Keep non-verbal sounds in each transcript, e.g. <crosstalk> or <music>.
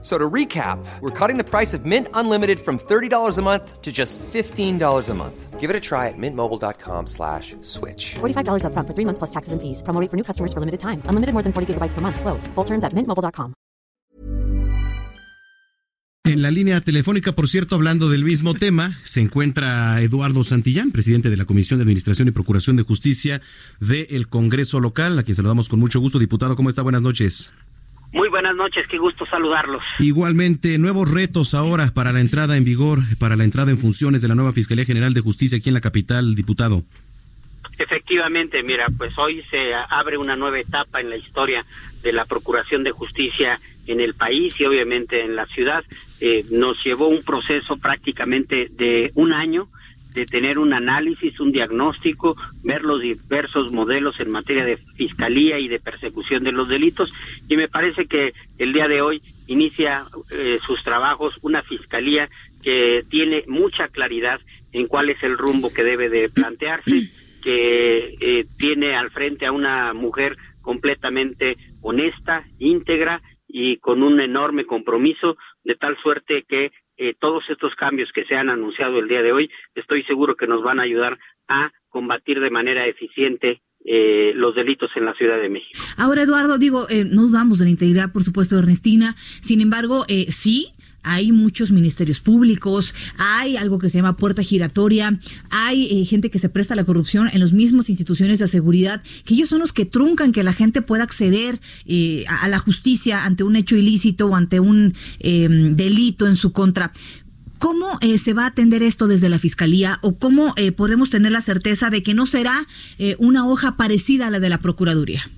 So to recap, we're cutting the price of Mint Unlimited from $30 a month to just $15 a month. Give it a try at mintmobile.com slash switch. $45 up front for three months plus taxes and fees. Promo rate for new customers for limited time. Unlimited more than 40 gigabytes per month. Slows. Full terms at mintmobile.com. En la línea telefónica, por cierto, hablando del mismo tema, se encuentra Eduardo Santillán, presidente de la Comisión de Administración y Procuración de Justicia del Congreso Local, a quien saludamos con mucho gusto. Diputado, ¿cómo está? Buenas noches. Muy buenas noches, qué gusto saludarlos. Igualmente, nuevos retos ahora para la entrada en vigor, para la entrada en funciones de la nueva Fiscalía General de Justicia aquí en la capital, diputado. Efectivamente, mira, pues hoy se abre una nueva etapa en la historia de la Procuración de Justicia en el país y obviamente en la ciudad. Eh, nos llevó un proceso prácticamente de un año de tener un análisis, un diagnóstico, ver los diversos modelos en materia de fiscalía y de persecución de los delitos. Y me parece que el día de hoy inicia eh, sus trabajos una fiscalía que tiene mucha claridad en cuál es el rumbo que debe de plantearse, <clears throat> que eh, tiene al frente a una mujer completamente honesta, íntegra y con un enorme compromiso, de tal suerte que eh, todos estos cambios que se han anunciado el día de hoy, estoy seguro que nos van a ayudar a combatir de manera eficiente eh, los delitos en la Ciudad de México. Ahora, Eduardo, digo, eh, no dudamos de la integridad, por supuesto, Ernestina. Sin embargo, eh, sí, hay muchos ministerios públicos, hay algo que se llama puerta giratoria, hay eh, gente que se presta a la corrupción en las mismas instituciones de seguridad, que ellos son los que truncan que la gente pueda acceder eh, a, la justicia ante un hecho ilícito o ante un eh, delito en su contra. ¿Cómo eh, se va a atender esto desde la Fiscalía o cómo podemos tener la certeza de que no será una hoja parecida a la de la Procuraduría?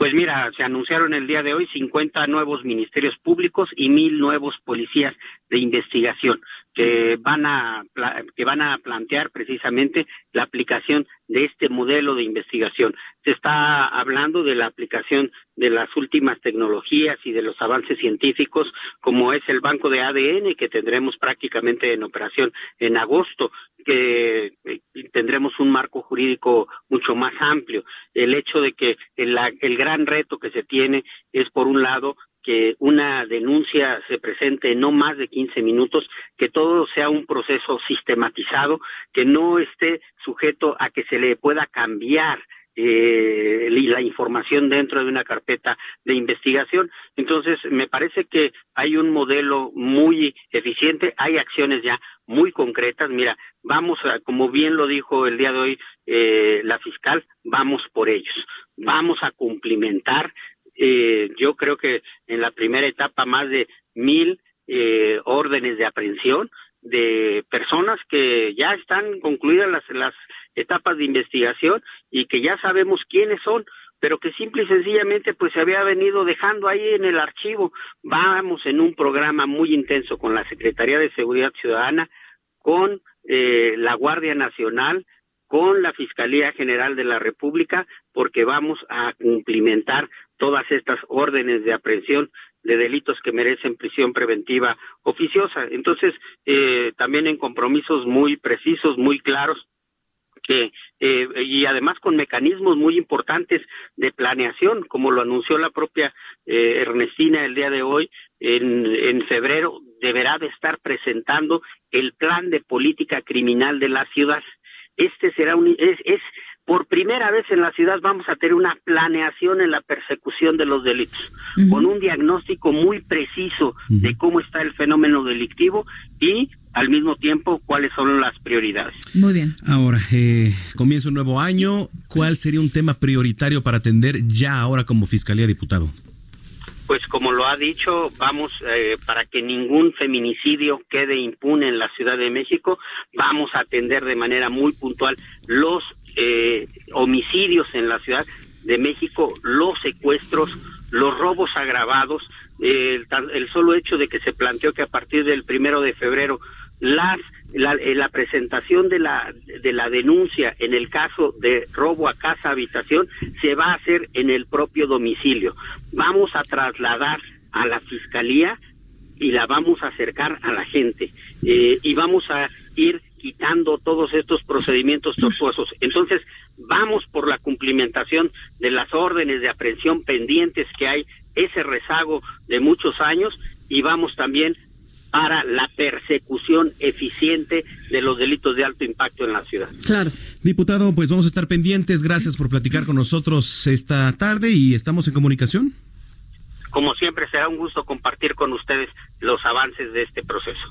Pues mira, se anunciaron el día de hoy 50 nuevos ministerios públicos y mil nuevos policías de investigación que van a que van a plantear precisamente la aplicación de este modelo de investigación. Se está hablando de la aplicación de las últimas tecnologías y de los avances científicos, como es el banco de ADN que tendremos prácticamente en operación en agosto, que eh, tendremos un marco jurídico mucho más amplio. El hecho de que el, el gran reto que se tiene es, por un lado, que una denuncia se presente en no más de 15 minutos, que todo sea un proceso sistematizado, que no esté sujeto a que se le pueda cambiar eh, la información dentro de una carpeta de investigación. Entonces, me parece que hay un modelo muy eficiente, hay acciones ya muy concretas. Mira, vamos a, como bien lo dijo el día de hoy eh, la fiscal, vamos por ellos, vamos a cumplimentar eh, yo creo que en la primera etapa más de mil eh, órdenes de aprehensión de personas que ya están concluidas las, las etapas de investigación y que ya sabemos quiénes son, pero que simple y sencillamente pues se había venido dejando ahí en el archivo. Vamos en un programa muy intenso con la Secretaría de Seguridad Ciudadana, con eh, la Guardia Nacional, con la Fiscalía General de la República, porque vamos a cumplimentar todas estas órdenes de aprehensión de delitos que merecen prisión preventiva oficiosa. Entonces, eh, también en compromisos muy precisos, muy claros, que eh, y además con mecanismos muy importantes de planeación, como lo anunció la propia eh, Ernestina el día de hoy, en, en febrero deberá de estar presentando el plan de política criminal de la ciudad. Este será un es, es por primera vez en la ciudad vamos a tener una planeación en la persecución de los delitos, con un diagnóstico muy preciso de cómo está el fenómeno delictivo y al mismo tiempo cuáles son las prioridades. Muy bien. Ahora, eh, comienza un nuevo año. ¿Cuál sería un tema prioritario para atender ya ahora como Fiscalía Diputado? Pues como lo ha dicho, vamos eh, para que ningún feminicidio quede impune en la Ciudad de México, vamos a atender de manera muy puntual los eh, homicidios en la Ciudad de México, los secuestros, los robos agravados, eh, el, el solo hecho de que se planteó que a partir del primero de febrero las la, eh, la, presentación de la de la denuncia en el caso de robo a casa habitación se va a hacer en el propio domicilio. Vamos a trasladar a la fiscalía y la vamos a acercar a la gente eh, y vamos a ir quitando todos estos procedimientos tortuosos. Entonces, vamos por la cumplimentación de las órdenes de aprehensión pendientes que hay, ese rezago de muchos años, y vamos también para la persecución eficiente de los delitos de alto impacto en la ciudad. Claro. Diputado, pues vamos a estar pendientes. Gracias por platicar con nosotros esta tarde y estamos en comunicación. Como siempre, será un gusto compartir con ustedes los avances de este proceso.